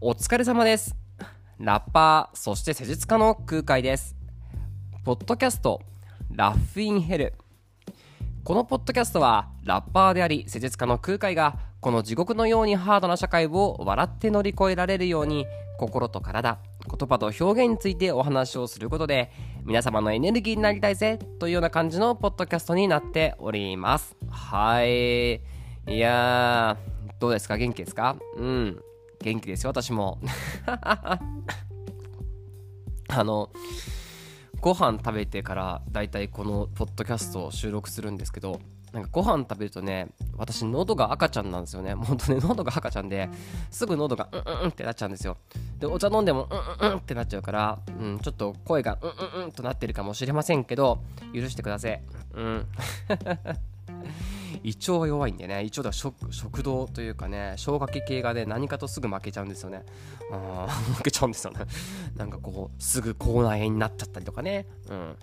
お疲れ様です。ラッパー、そして施術家の空海です。ポッドキャスト、ラッフインヘル。このポッドキャストは、ラッパーであり、施術家の空海が、この地獄のようにハードな社会を笑って乗り越えられるように、心と体、言葉と表現についてお話をすることで、皆様のエネルギーになりたいぜ、というような感じのポッドキャストになっております。はい。いやー、どうですか？元気ですか？うん。元気ですよ、私も。あの、ご飯食べてからだいたいこのポッドキャストを収録するんですけどなんかご飯食べるとね私喉が赤ちゃんなんですよね。本当ね喉が赤ちゃんですぐ喉がうんうんってなっちゃうんですよ。でお茶飲んでもうんうんってなっちゃうから、うん、ちょっと声がうんうんうんとなってるかもしれませんけど許してください。うん。胃腸は弱いんでね胃腸では食食道というかね消化器系がね何かとすぐ負けちゃうんですよねあー 負けちゃうんですよねなんかこうすぐ口内炎になっちゃったりとかねうん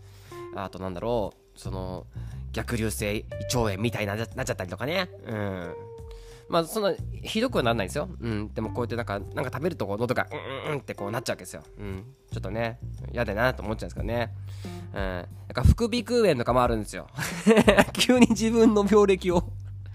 あとなんだろうその逆流性胃腸炎みたいになっちゃったりとかねうんまあそんなひどくはならないですよ。うん。でもこうやってなんか、なんか食べるとこう喉がうんうんってこうなっちゃうわけですよ。うん。ちょっとね、嫌だなと思っちゃうんですけどね。うん。なんか副鼻腔炎とかもあるんですよ。急に自分の病歴を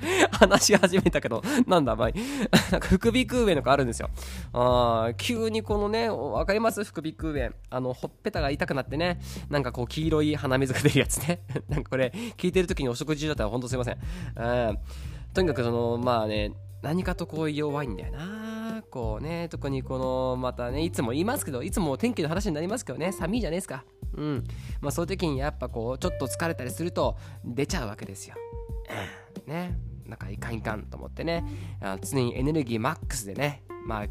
話し始めたけど、なんだ、まあ、なんか副鼻腔炎とかあるんですよ。あー急にこのね、わかります？副鼻腔炎。あの、ほっぺたが痛くなってね、なんかこう黄色い鼻水が出るやつね。なんかこれ、聞いてる時にお食事中だったらほんとすいません。うん。とにかくその、まあね、何かとこう弱いんだよな。こうね、特にこの、またね、いつも言いますけど、いつも天気の話になりますけどね、寒いじゃないですか。うん。まあそういう時にやっぱこう、ちょっと疲れたりすると、出ちゃうわけですよ。うんね。なんかいかんいかんと思ってね、あ常にエネルギーマックスでね、まあ、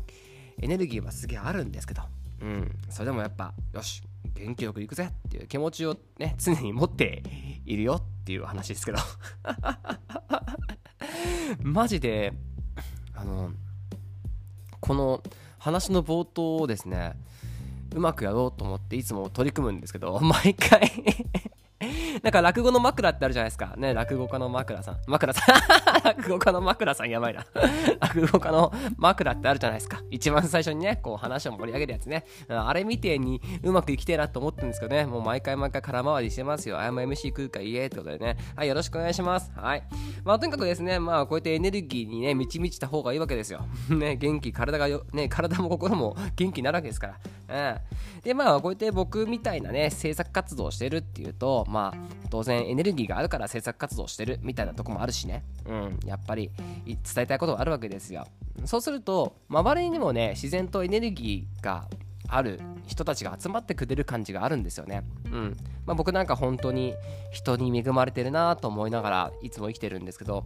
エネルギーはすげえあるんですけど、うん、それでもやっぱ、よし、元気よくいくぜっていう気持ちをね、常に持っているよっていう話ですけど。マジで、あの、この話の冒頭をですね、うまくやろうと思っていつも取り組むんですけど、毎回 なんか落語の枕ってあるじゃないですか。ね、落語家の枕さん。枕さん。落語家の枕さんやばいな。落語家の枕ってあるじゃないですか。一番最初にね、こう話を盛り上げるやつね。あれみてえにうまくいきてえなと思ってるんですけどね。もう毎回毎回空回りしてますよ。あやま MC 空海イエーってことでね。はい、よろしくお願いします。はい。まあとにかくですね、まあこうやってエネルギーにね、満ち満ちた方がいいわけですよ。ね、元気、体がよ、ね、体も心も元気になるわけですから。うん。で、まあこうやって僕みたいなね、制作活動をしてるっていうと、まあ当然エネルギーがあるから制作活動してるみたいなとこもあるしね。うん。やっぱり伝えたいことがあるわけですよ。そうすると、周りにもね、自然とエネルギーがある人たちが集まってくれる感じがあるんですよね。うん。まあ、僕なんか本当に人に恵まれてるなと思いながらいつも生きてるんですけど、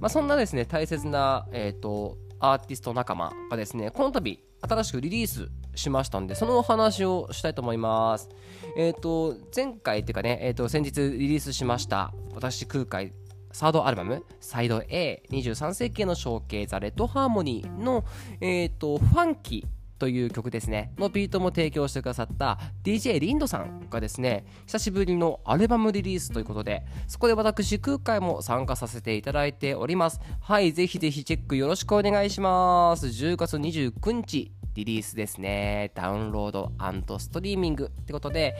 まあ、そんなですね、大切な、えっ、と、アーティスト仲間がですね、この度新しくリリースしましたんで、そのお話をしたいと思います。えっ、と、前回っていうかね、えっ、と、先日リリースしました、私空海サードアルバム、サイド A、23世紀の象形ザ・レッドハーモニーの、えっ、と、ファンキーという曲ですね、のビートも提供してくださった DJ リンドさんがですね、久しぶりのアルバムリリースということで、そこで私、空海も参加させていただいております。はい、ぜひぜひチェックよろしくお願いします。10月29日、リリースですね。ダウンロードストリーミングってことで、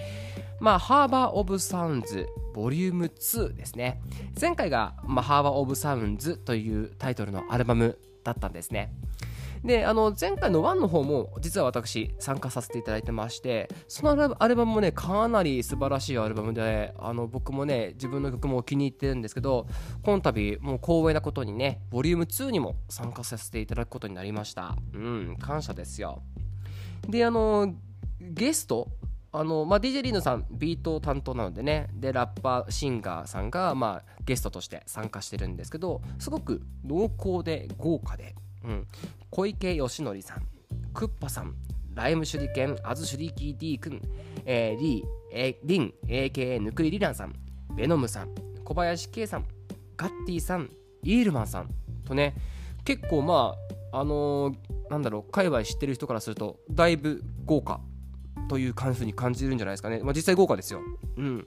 まあ、 Harbor of Sounds、ボリューム2ですね。前回が、まあ、 Harbor of Soundsというタイトルのアルバムだったんですね。で、あの、前回の1の方も、実は私、参加させていただいてまして、そのアルバムもね、かなり素晴らしいアルバムで、あの、僕もね、自分の曲も気に入ってるんですけど、この度、もう光栄なことにね、ボリューム2にも参加させていただくことになりました。うん、感謝ですよ。で、あの、ゲスト、あのまあ、DJ リーヌさんビート担当なのでねでラッパーシンガーさんが、まあ、ゲストとして参加してるんですけどすごく濃厚で豪華で、うん、小池義則さんクッパさんライム手裏剣アズシュリキー D 君、えー、リー、えー、リン AKA ぬくいりらんさんベノムさん小林圭さんガッティさんイールマンさんとね結構まああのーなんだろう界隈知ってる人からするとだいぶ豪華という感じに感じるんじゃないですかね。まあ、実際豪華ですよ。うん。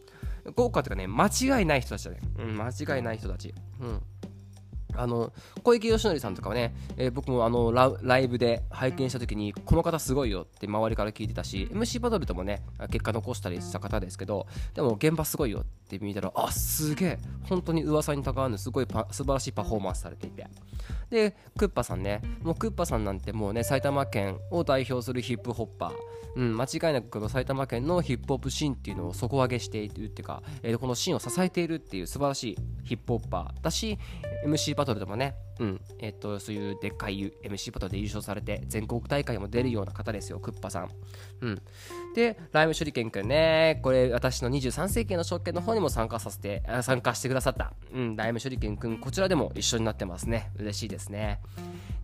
豪華っていうかね、間違いない人たちだね。うん、間違いない人たち。うん。あの小池義則さんとかはね、えー、僕もあのライブで拝見したときにこの方すごいよって周りから聞いてたし MC バトルともね結果残したりした方ですけどでも現場すごいよって見たらあすげえ本当に噂にたがわぬすごいパ素晴らしいパフォーマンスされていて。でクッパさんね。もうクッパさんなんてもうね埼玉県を代表するヒップホッパー、うん、間違いなくこの埼玉県のヒップホップシーンっていうのを底上げしているっていうか、えー、このシーンを支えているっていう素晴らしいヒップホッパーだし MC バトルでもねうんえっと、そういうでっかい MC バトルで優勝されて全国大会も出るような方ですよ、クッパさん。うん、で、ライム手裏剣くんね、これ私の23世紀の証券の方にも参加させて、参加してくださった、うん、ライム手裏剣くん、こちらでも一緒になってますね。嬉しいですね。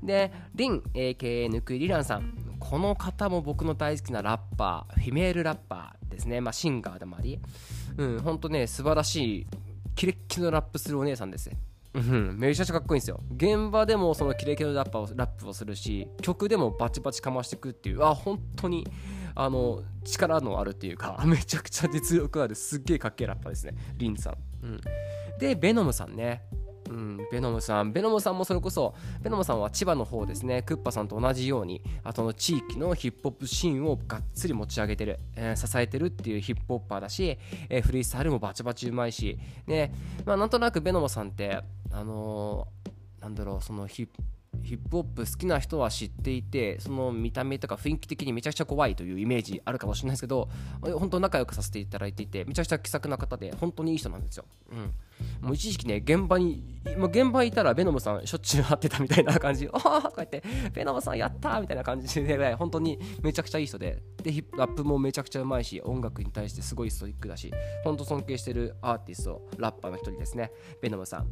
で、リン、AKA ぬくいりらんさん。この方も僕の大好きなラッパー、フィメールラッパーですね。まあ、シンガーでもあり、うん、ほんとね、素晴らしい、キレッキレのラップするお姉さんです。うん、めちゃくちゃかっこいいんですよ。現場でもそのキレキレラッパをラップをするし曲でもバチバチかましていくっていう。あ本当にあの力のあるっていうか めちゃくちゃ実力あるすっげえかっけえラッパーですね。リンさん、うん、でベノムさんね。うん、ベノムさん、ベノムさんもそれこそ、ベノムさんは千葉の方ですね、クッパさんと同じように、あとの地域のヒップホップシーンをがっつり持ち上げてる、えー、支えてるっていうヒップホッパーだし、えー、フリースタイルもバチバチうまいし、ね、まあ、なんとなくベノムさんって、あの、なんだろう、そのヒップヒップホップ好きな人は知っていてその見た目とか雰囲気的にめちゃくちゃ怖いというイメージあるかもしれないですけど本当仲良くさせていただいていてめちゃくちゃ気さくな方で本当にいい人なんですよ、うん、もう一時期ね現場に、まあ、現場にいたらベノムさんしょっちゅう会ってたみたいな感じ。ああこうやってベノムさんやったみたいな感じで本当にめちゃくちゃいい人で。でラップもめちゃくちゃうまいし音楽に対してすごいストイックだし本当尊敬してるアーティストラッパーの一人ですね。ベノムさん。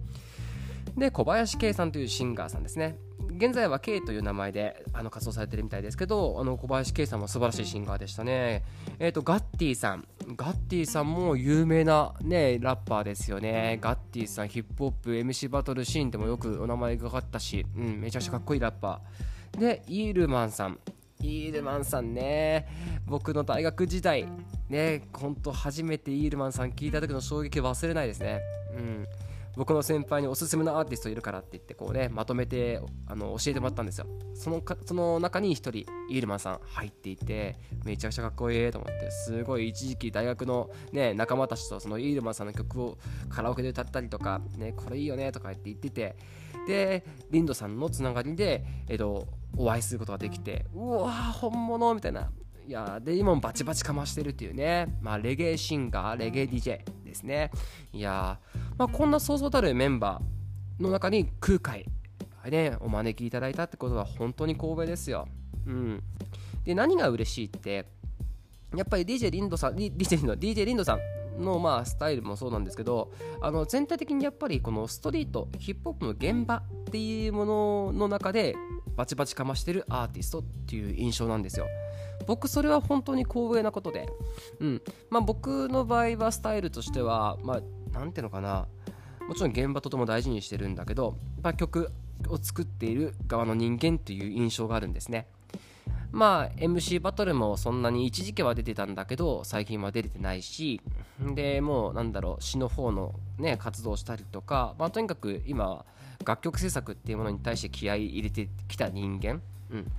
で小林圭さんというシンガーさんですね。現在は K という名前であの活動されてるみたいですけどあの小林圭さんも素晴らしいシンガーでしたね。えっ、ー、とガッティさん。ガッティさんも有名なねラッパーですよね。ガッティさんヒップホップ MC バトルシーンでもよくお名前がかかったし、うん、めちゃくちゃかっこいいラッパー。でイールマンさん。イールマンさんね。僕の大学時代ねほんと初めてイールマンさん聞いた時の衝撃忘れないですね。うん。僕の先輩におすすめのアーティストいるからって言ってこうねまとめてあの教えてもらったんですよ。そのかその中に1人イールマンさん入っていてめちゃくちゃかっこいいと思ってすごい一時期大学のね仲間たちとそのイールマンさんの曲をカラオケで歌ったりとかねこれいいよねとか言って言っててでリンドさんのつながりでえっとお会いすることができてうわー本物みたいな。いやで今もバチバチかましてるっていうね。まあレゲエシンガーレゲエ DJ ですね。いやまあ、こんなそうそうたるメンバーの中に空海ねお招きいただいたってことは本当に光栄ですよ。うん。で何が嬉しいってやっぱり DJ リンドさん DJ の DJ リンドさんのまあスタイルもそうなんですけどあの全体的にやっぱりこのストリートヒップホップの現場っていうものの中でバチバチかましてるアーティストっていう印象なんですよ。僕それは本当に光栄なことで、うん。まあ、僕の場合はスタイルとしては、まあ、何ていうのかな。もちろん現場とても大事にしてるんだけど、まあ、曲を作っている側の人間っていう印象があるんですね。まあ MC バトルもそんなに一時期は出てたんだけど最近は出れてないしでもうなんだろう詩の方のね活動したりとか、まあ、とにかく今楽曲制作っていうものに対して気合い入れてきた人間、うん、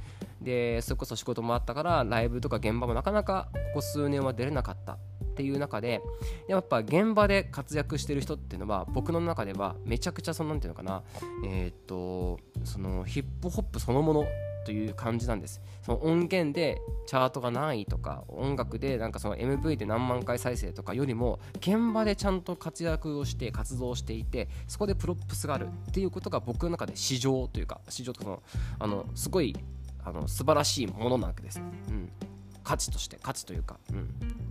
でそれこそ仕事もあったからライブとか現場もなかなかここ数年は出れなかった。っていう中でやっぱ現場で活躍してる人っていうのは僕の中ではめちゃくちゃその何ていうのかなえ、っとそのヒップホップそのものという感じなんです。その音源でチャートが何位とか音楽でなんかその MV で何万回再生とかよりも現場でちゃんと活躍をして活動していてそこで props があるっていうことが僕の中で市場というか市場とかのあのすごいあの素晴らしいものなわけです、うん、価値として価値というか、うん、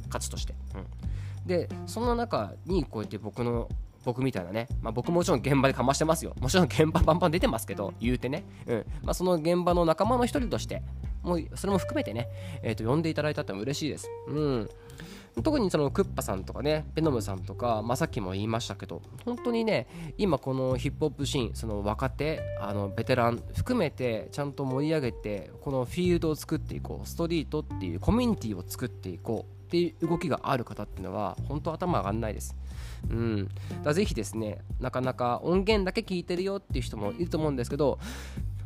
価値として、うん、でそんな中にこうやって僕の僕みたいなね、まあ、僕もちろん現場でかましてますよ。もちろん現場バンバン出てますけど言うてね、うん。まあ、その現場の仲間の一人としてもうそれも含めてね、えー、と呼んでいただいたっても嬉しいです、うん、特にそのクッパさんとかねベノムさんとか、まあ、さっきも言いましたけど本当にね今このヒップホップシーンその若手あのベテラン含めてちゃんと盛り上げてこのフィールドを作っていこうストリートっていうコミュニティを作っていこうっていう動きがある方っていうのは本当頭上がんないです。うん、だぜひですねなかなか音源だけ聞いてるよっていう人もいると思うんですけど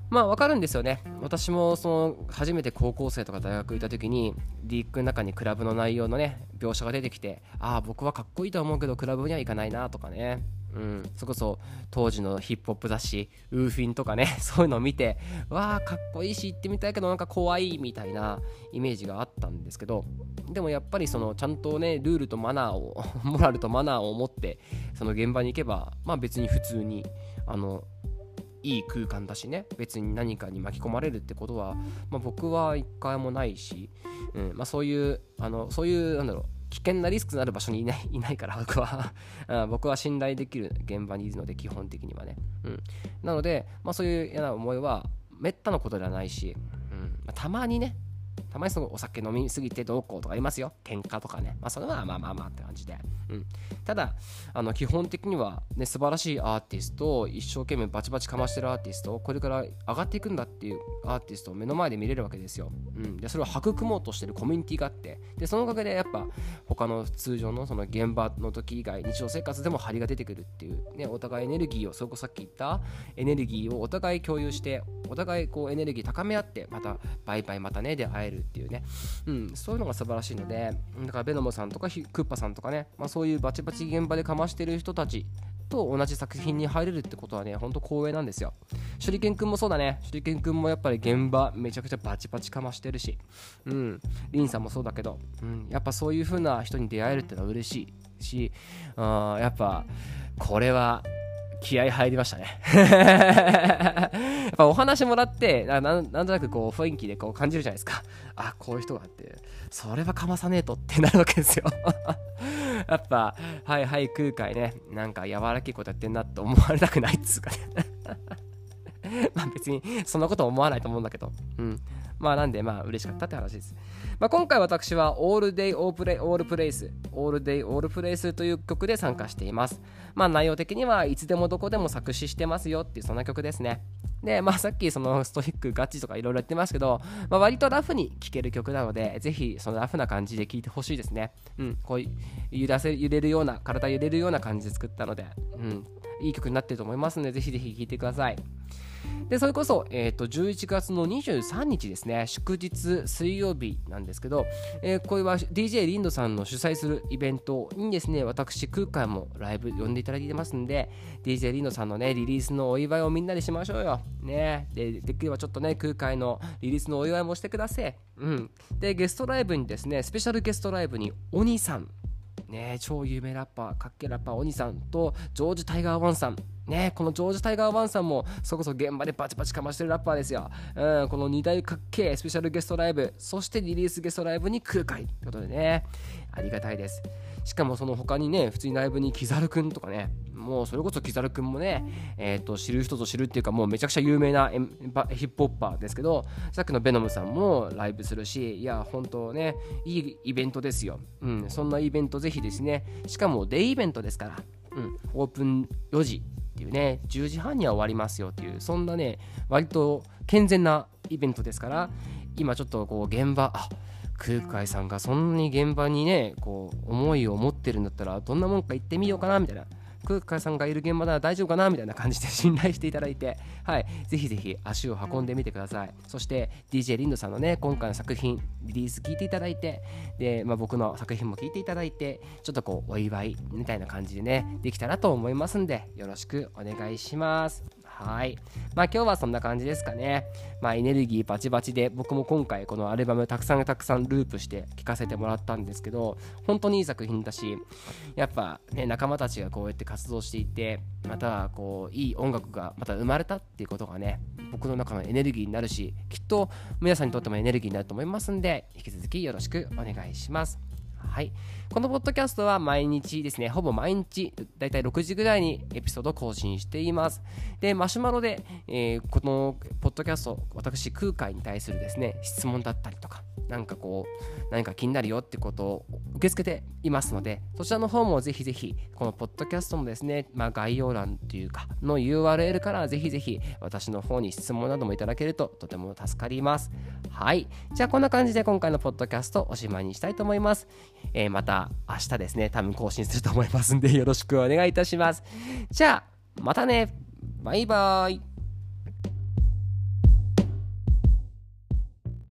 まあ分かるんですよね。私もその初めて高校生とか大学行った時にリークの中にクラブの内容のね描写が出てきてああ僕はかっこいいと思うけどクラブには行かないなとかね。うん、それこそ当時のヒップホップ雑誌ウーフィンとかね そういうのを見てわあかっこいいし行ってみたいけどなんか怖いみたいなイメージがあったんですけどでもやっぱりそのちゃんとねルールとマナーを モラルとマナーを持ってその現場に行けばまあ別に普通にあのいい空間だしね。別に何かに巻き込まれるってことは、まあ、僕は一回もないし、うんまあ、そういうあのそういうなんだろう危険なリスクのある場所にいない いないから僕は。僕は信頼できる現場にいるので基本的にはね、うん、なので、まあ、そういう嫌な思いはめったなことではないし、うん。まあ、たまにねたまにそのお酒飲みすぎてどうこうとかありますよ。喧嘩とかね。まあそれはまあまあまあって感じで。うん。ただ、あの基本的にはね、素晴らしいアーティスト一生懸命バチバチかましてるアーティストこれから上がっていくんだっていうアーティストを目の前で見れるわけですよ。うん。で、それを育もうとしてるコミュニティがあって、で、そのおかげでやっぱ他の通常のその現場の時以外、日常生活でも張りが出てくるっていう、ね、お互いエネルギーを、そこさっき言ったエネルギーをお互い共有して、お互いこうエネルギー高め合って、またバイバイまたねで会えるっていうね。うん、そういうのが素晴らしいのでだからベノムさんとかクッパさんとかね、まあ、そういうバチバチ現場でかましてる人たちと同じ作品に入れるってことはね、ほんと光栄なんですよ。手裏剣くんもそうだね。手裏剣くんもやっぱり現場めちゃくちゃバチバチかましてるし、うん、リンさんもそうだけど、うん、やっぱそういう風な人に出会えるってのは嬉しいし、あやっぱこれは気合入りましたね。やっぱお話もらってななんとなくこう雰囲気でこう感じるじゃないですか。あこういう人があってそれはかまさねえとってなるわけですよ。やっぱはいはい空海ねなんか柔らけいことやってんなって思われたくないっつうかね。まあ別にそんなこと思わないと思うんだけど。うん。まあなんでまあ嬉しかったって話です。まあ、今回私は All Day All Play All Place All Day All Place という曲で参加しています。まあ内容的にはいつでもどこでも作詞してますよっていうそんな曲ですね。で、まあさっきそのストイックガチとかいろいろやってますけど、まあ、割とラフに聴ける曲なので、ぜひそのラフな感じで聴いてほしいですね。うん、こう揺らせ揺れるような、体揺れるような感じで作ったので、うん、いい曲になってると思いますので、ぜひぜひ聴いてください。で、それこそ、えっ、ー、と、11月の23日ですね、祝日水曜日なんですけど、えー、これは DJ リンドさんの主催するイベントにですね、私、空海もライブ呼んでいただいてますんで、DJ リンドさんのね、リリースのお祝いをみんなでしましょうよ。ねで、できればちょっとね、空海のリリースのお祝いもしてください。うん。で、ゲストライブにですね、スペシャルゲストライブに、鬼さん、ね、超有名ラッパー、かっけラッパー、鬼さんと、ジョージ・タイガー・ワンさん、ね、このジョージ・タイガー・ワンさんもそこそ現場でバチバチかましてるラッパーですよ。うん、この2大かっけえスペシャルゲストライブ、そしてリリースゲストライブに空海ということでね、ありがたいです。しかもその他にね、普通にライブにキザルくんとかね、もうそれこそキザルくんもね、えー、と知る人ぞ知るっていうか、もうめちゃくちゃ有名なヒップホッパーですけど、さっきのベノムさんもライブするし、いや、本当ね、いいイベントですよ。うん、そんなイベントぜひですね、しかもデイイベントですから、うん、オープン4時っていうね10時半には終わりますよっていうそんなね割と健全なイベントですから今ちょっとこう現場あ空海さんがそんなに現場にねこう思いを持ってるんだったらどんなもんか行ってみようかなみたいな。空海さんがいる現場なら大丈夫かなみたいな感じで信頼していただいて、はい、ぜひぜひ足を運んでみてください。そして DJ リンドさんのね、今回の作品、リリース聞いていただいて、で、まあ、僕の作品も聞いていただいて、ちょっとこう、お祝いみたいな感じでね、できたらと思いますんで、よろしくお願いします。はい。まあ今日はそんな感じですかね。まあエネルギーバチバチで僕も今回このアルバムたくさんたくさんループして聴かせてもらったんですけど、本当にいい作品だし、やっぱね、仲間たちがこうやって活動していて、またこういい音楽がまた生まれたっていうことがね、僕の中のエネルギーになるし、きっと皆さんにとってもエネルギーになると思いますんで、引き続きよろしくお願いします。はい。このポッドキャストは毎日ですね、ほぼ毎日、だいたい6時ぐらいにエピソード更新しています。で、マシュマロで、えー、このポッドキャスト、私、空海に対するですね、質問だったりとか、なんかこう何か気になるよってことを受け付けていますのでそちらの方もぜひぜひこのポッドキャストのですね、まあ、概要欄というかの URL からぜひぜひ私の方に質問などもいただけるととても助かります。はい。じゃあこんな感じで今回のポッドキャストおしまいにしたいと思います、えー、また明日ですね。多分更新すると思いますんでよろしくお願いいたします。じゃあまたね。バイバーイ。